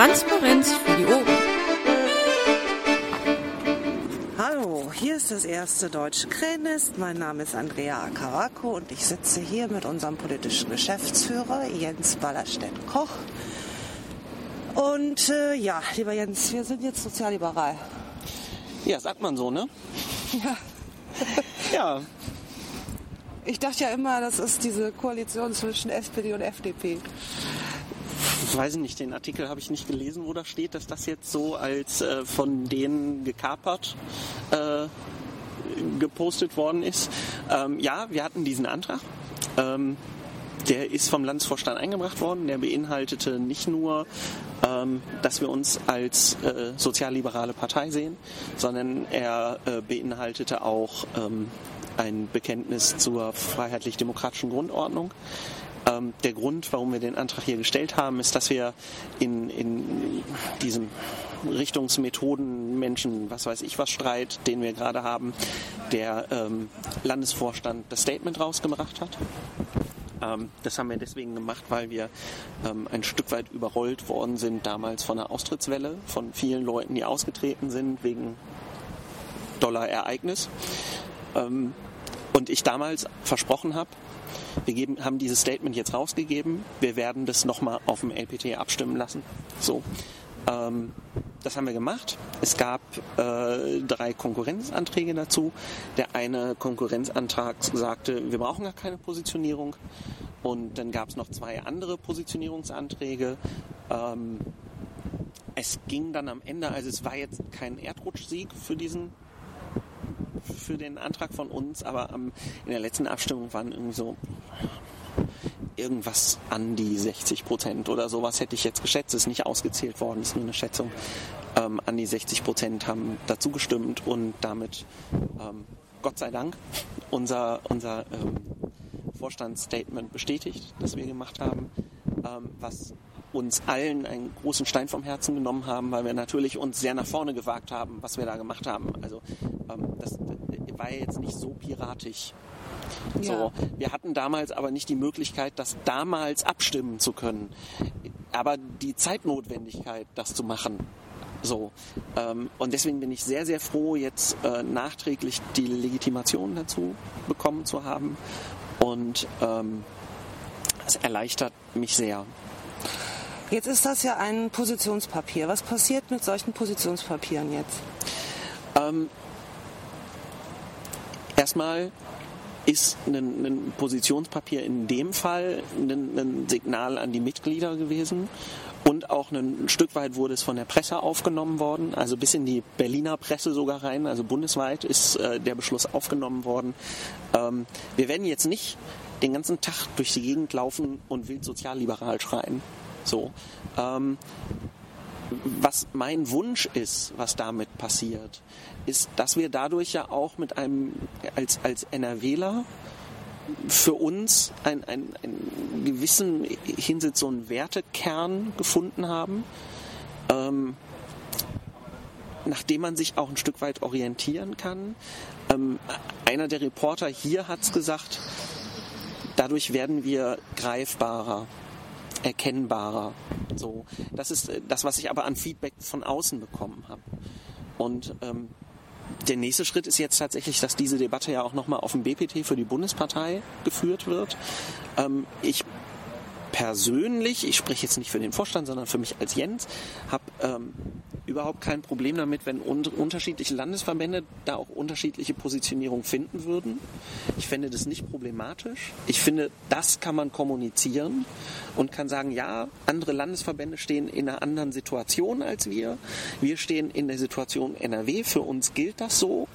Transparenz für die Ohren. Hallo, hier ist das erste deutsche Krähennest. Mein Name ist Andrea Acaraco und ich sitze hier mit unserem politischen Geschäftsführer Jens Ballerstedt-Koch. Und äh, ja, lieber Jens, wir sind jetzt sozialliberal. Ja, sagt man so, ne? Ja. Ja, Ich dachte ja immer, das ist diese Koalition zwischen SPD und FDP. Ich weiß nicht, den Artikel habe ich nicht gelesen, wo da steht, dass das jetzt so als äh, von denen gekapert äh, gepostet worden ist. Ähm, ja, wir hatten diesen Antrag. Ähm, der ist vom Landesvorstand eingebracht worden. Der beinhaltete nicht nur, ähm, dass wir uns als äh, sozialliberale Partei sehen, sondern er äh, beinhaltete auch ähm, ein Bekenntnis zur freiheitlich-demokratischen Grundordnung. Ähm, der Grund, warum wir den Antrag hier gestellt haben, ist, dass wir in, in diesem Richtungsmethoden, Menschen, was weiß ich was Streit, den wir gerade haben, der ähm, Landesvorstand das Statement rausgebracht hat. Ähm, das haben wir deswegen gemacht, weil wir ähm, ein Stück weit überrollt worden sind damals von einer Austrittswelle, von vielen Leuten, die ausgetreten sind wegen Dollar-Ereignis. Ähm, und ich damals versprochen habe, wir geben, haben dieses Statement jetzt rausgegeben, wir werden das nochmal auf dem LPT abstimmen lassen. So. Ähm, das haben wir gemacht. Es gab äh, drei Konkurrenzanträge dazu. Der eine Konkurrenzantrag sagte, wir brauchen gar keine Positionierung. Und dann gab es noch zwei andere Positionierungsanträge. Ähm, es ging dann am Ende, also es war jetzt kein Erdrutschsieg für diesen für den Antrag von uns, aber ähm, in der letzten Abstimmung waren irgendwie so irgendwas an die 60 Prozent oder sowas hätte ich jetzt geschätzt. Ist nicht ausgezählt worden, ist nur eine Schätzung. Ähm, an die 60 Prozent haben dazu gestimmt und damit, ähm, Gott sei Dank, unser, unser ähm, Vorstandsstatement bestätigt, das wir gemacht haben, ähm, was uns allen einen großen Stein vom Herzen genommen haben, weil wir natürlich uns sehr nach vorne gewagt haben, was wir da gemacht haben. Also ähm, das war jetzt nicht so piratisch. So, Ja. wir hatten damals aber nicht die Möglichkeit, das damals abstimmen zu können. Aber die Zeitnotwendigkeit, das zu machen. So. Ähm, und deswegen bin ich sehr, sehr froh, jetzt äh, nachträglich die Legitimation dazu bekommen zu haben. Und ähm, es erleichtert mich sehr. Jetzt ist das ja ein Positionspapier. Was passiert mit solchen Positionspapieren jetzt? Ähm, erstmal ist ein, ein Positionspapier in dem Fall ein, ein Signal an die Mitglieder gewesen. Und auch ein Stück weit wurde es von der Presse aufgenommen worden, also bis in die Berliner Presse sogar rein, also bundesweit ist äh, der Beschluss aufgenommen worden. Ähm, wir werden jetzt nicht den ganzen Tag durch die Gegend laufen und wild sozialliberal schreien. So. Ähm, was mein Wunsch ist, was damit passiert, ist, dass wir dadurch ja auch mit einem, als, als NRWler für uns einen, einen, einen gewissen Hinsicht so einen Wertekern gefunden haben, ähm, nachdem man sich auch ein Stück weit orientieren kann. Ähm, einer der Reporter hier hat es gesagt, dadurch werden wir greifbarer erkennbarer. So, das ist äh, das, was ich aber an Feedback von außen bekommen habe. Und ähm, der nächste Schritt ist jetzt tatsächlich, dass diese Debatte ja auch nochmal auf dem BPT für die Bundespartei geführt wird. Ähm, ich persönlich, ich spreche jetzt nicht für den Vorstand, sondern für mich als Jens, habe ähm, überhaupt kein Problem damit, wenn un unterschiedliche Landesverbände da auch unterschiedliche Positionierungen finden würden. Ich fände das nicht problematisch. Ich finde, das kann man kommunizieren und kann sagen, ja, andere Landesverbände stehen in einer anderen Situation als wir. Wir stehen in der Situation NRW. Für uns gilt das so.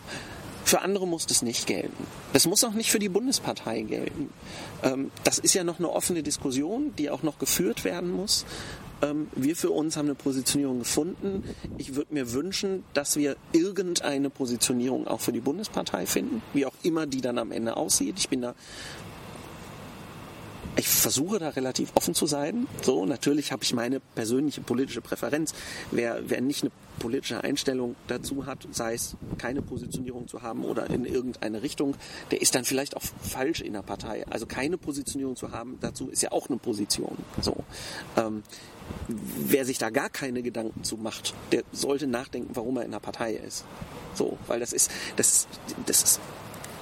Für andere muss das nicht gelten. Das muss auch nicht für die Bundespartei gelten. Ähm, das ist ja noch eine offene Diskussion, die auch noch geführt werden muss. Ähm, wir für uns haben eine Positionierung gefunden. Ich würde mir wünschen, dass wir irgendeine Positionierung auch für die Bundespartei finden, wie auch immer die dann am Ende aussieht. Ich bin da ich versuche da relativ offen zu sein. So, natürlich habe ich meine persönliche politische Präferenz. Wer, wer nicht eine politische Einstellung dazu hat, sei es keine Positionierung zu haben oder in irgendeine Richtung, der ist dann vielleicht auch falsch in der Partei. Also keine Positionierung zu haben dazu ist ja auch eine Position. So. Ähm, wer sich da gar keine Gedanken zu macht, der sollte nachdenken, warum er in der Partei ist. So, weil das ist, das, das ist,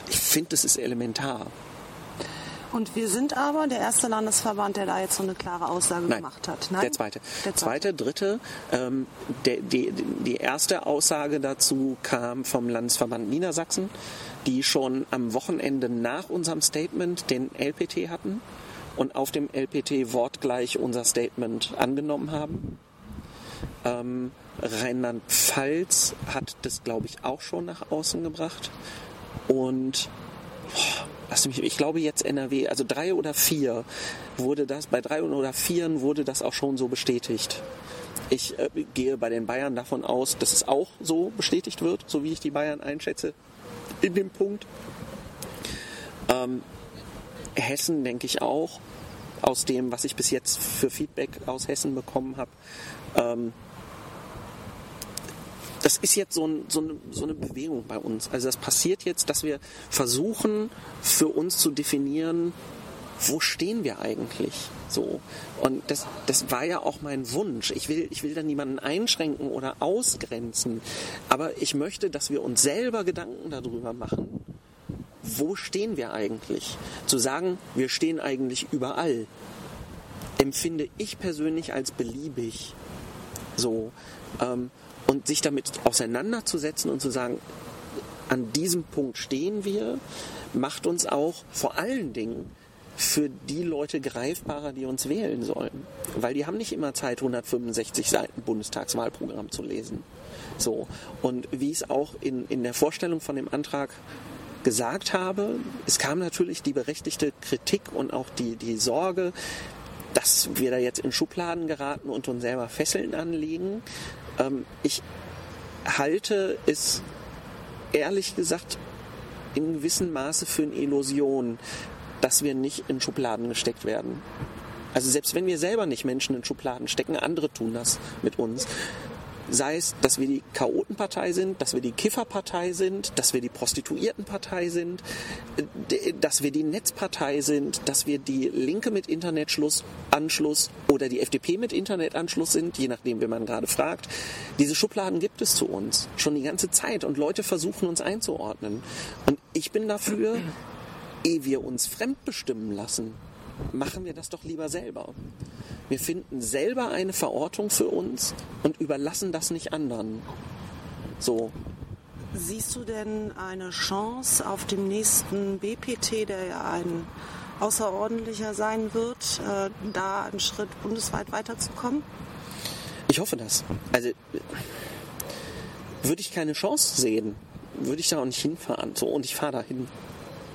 ich finde, das ist elementar. Und wir sind aber der erste Landesverband, der da jetzt so eine klare Aussage Nein, gemacht hat. Der zweite. Der zweite, dritte. Ähm, der, die, die erste Aussage dazu kam vom Landesverband Niedersachsen, die schon am Wochenende nach unserem Statement den LPT hatten und auf dem LPT wortgleich unser Statement angenommen haben. Ähm, Rheinland-Pfalz hat das, glaube ich, auch schon nach außen gebracht. Und boah, ich glaube jetzt NRW, also drei oder vier wurde das, bei drei oder vieren wurde das auch schon so bestätigt. Ich äh, gehe bei den Bayern davon aus, dass es auch so bestätigt wird, so wie ich die Bayern einschätze, in dem Punkt. Ähm, Hessen denke ich auch, aus dem, was ich bis jetzt für Feedback aus Hessen bekommen habe. Ähm, das ist jetzt so, ein, so, eine, so, eine, Bewegung bei uns. Also das passiert jetzt, dass wir versuchen, für uns zu definieren, wo stehen wir eigentlich so. Und das, das war ja auch mein Wunsch. Ich will, ich will da niemanden einschränken oder ausgrenzen. Aber ich möchte, dass wir uns selber Gedanken darüber machen, wo stehen wir eigentlich? Zu sagen, wir stehen eigentlich überall, empfinde ich persönlich als beliebig. So. Ähm, und sich damit auseinanderzusetzen und zu sagen, an diesem Punkt stehen wir, macht uns auch vor allen Dingen für die Leute greifbarer, die uns wählen sollen. Weil die haben nicht immer Zeit, 165 Seiten Bundestagswahlprogramm zu lesen. So. Und wie es auch in, in der Vorstellung von dem Antrag gesagt habe, es kam natürlich die berechtigte Kritik und auch die, die Sorge, dass wir da jetzt in Schubladen geraten und uns selber Fesseln anlegen. Ähm, ich halte es ehrlich gesagt in gewissem Maße für eine Illusion, dass wir nicht in Schubladen gesteckt werden. Also selbst wenn wir selber nicht Menschen in Schubladen stecken, andere tun das mit uns. Sei es, dass wir die Chaotenpartei sind, dass wir die Kifferpartei sind, dass wir die Prostituiertenpartei sind, dass wir die Netzpartei sind, dass wir die Linke mit Internetanschluss oder die FDP mit Internetanschluss sind, je nachdem, wie man gerade fragt. Diese Schubladen gibt es zu uns schon die ganze Zeit und Leute versuchen uns einzuordnen. Und ich bin dafür, ehe wir uns fremdbestimmen lassen, machen wir das doch lieber selber. Wir finden selber eine Verortung für uns und überlassen das nicht anderen. So. Siehst du denn eine Chance auf dem nächsten BPT, der ja ein außerordentlicher sein wird, äh, da einen Schritt bundesweit weiterzukommen? Ich hoffe das. Also würde ich keine Chance sehen, würde ich da auch nicht hinfahren. So, und ich fahre dahin.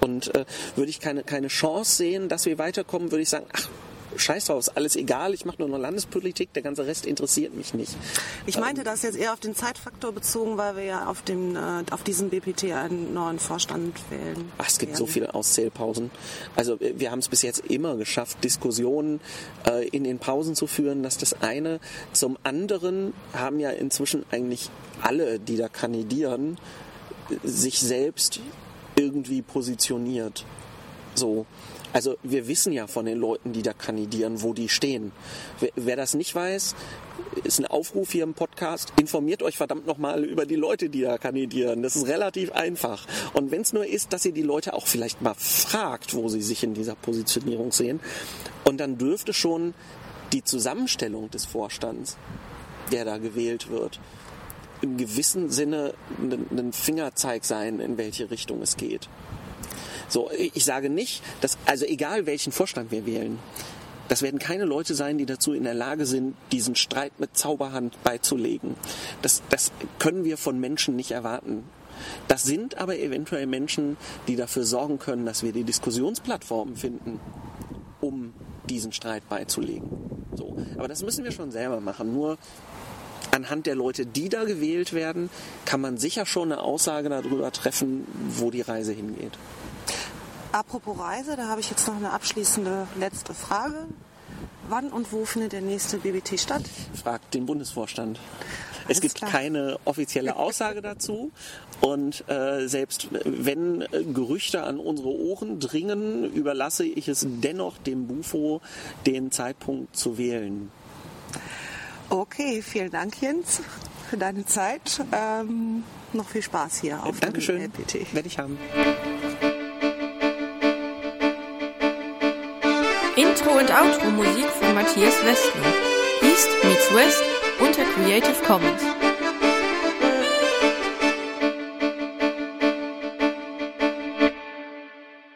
Und äh, würde ich keine, keine Chance sehen, dass wir weiterkommen, würde ich sagen, ach, scheiß drauf, ist alles egal, ich mache nur noch Landespolitik, der ganze Rest interessiert mich nicht. Ich meinte ähm, das jetzt eher auf den Zeitfaktor bezogen, weil wir ja auf, dem, äh, auf diesem BPT einen neuen Vorstand wählen. Ach, es gibt werden. so viele Auszählpausen. Also äh, wir haben es bis jetzt immer geschafft, Diskussionen äh, in den Pausen zu führen, dass das eine zum anderen haben ja inzwischen eigentlich alle, die da kandidieren, sich selbst irgendwie positioniert. So. Also wir wissen ja von den Leuten, die da kandidieren, wo die stehen. Wer, wer das nicht weiß, ist ein Aufruf hier im Podcast. Informiert euch verdammt nochmal über die Leute, die da kandidieren. Das ist relativ einfach. Und wenn es nur ist, dass ihr die Leute auch vielleicht mal fragt, wo sie sich in dieser Positionierung sehen. Und dann dürfte schon die Zusammenstellung des Vorstands, der da gewählt wird, im gewissen Sinne ein Fingerzeig sein, in welche Richtung es geht. So, ich sage nicht, dass, also egal welchen Vorstand wir wählen, das werden keine Leute sein, die dazu in der Lage sind, diesen Streit mit Zauberhand beizulegen. Das, das können wir von Menschen nicht erwarten. Das sind aber eventuell Menschen, die dafür sorgen können, dass wir die Diskussionsplattformen finden, um diesen Streit beizulegen. So. Aber das müssen wir schon selber machen. Nur anhand der Leute, die da gewählt werden, kann man sicher schon eine Aussage darüber treffen, wo die Reise hingeht. Apropos Reise, da habe ich jetzt noch eine abschließende letzte Frage. Wann und wo findet der nächste BBT statt? Fragt den Bundesvorstand. es gibt klar. keine offizielle Aussage dazu. Und äh, selbst wenn äh, Gerüchte an unsere Ohren dringen, überlasse ich es dennoch dem Bufo, den Zeitpunkt zu wählen. Okay, vielen Dank, Jens, für deine Zeit. Ähm, noch viel Spaß hier auf Dankeschön. dem LPT. Werde ich haben. Intro und Outro Musik von Matthias Westner. East meets West unter Creative Commons.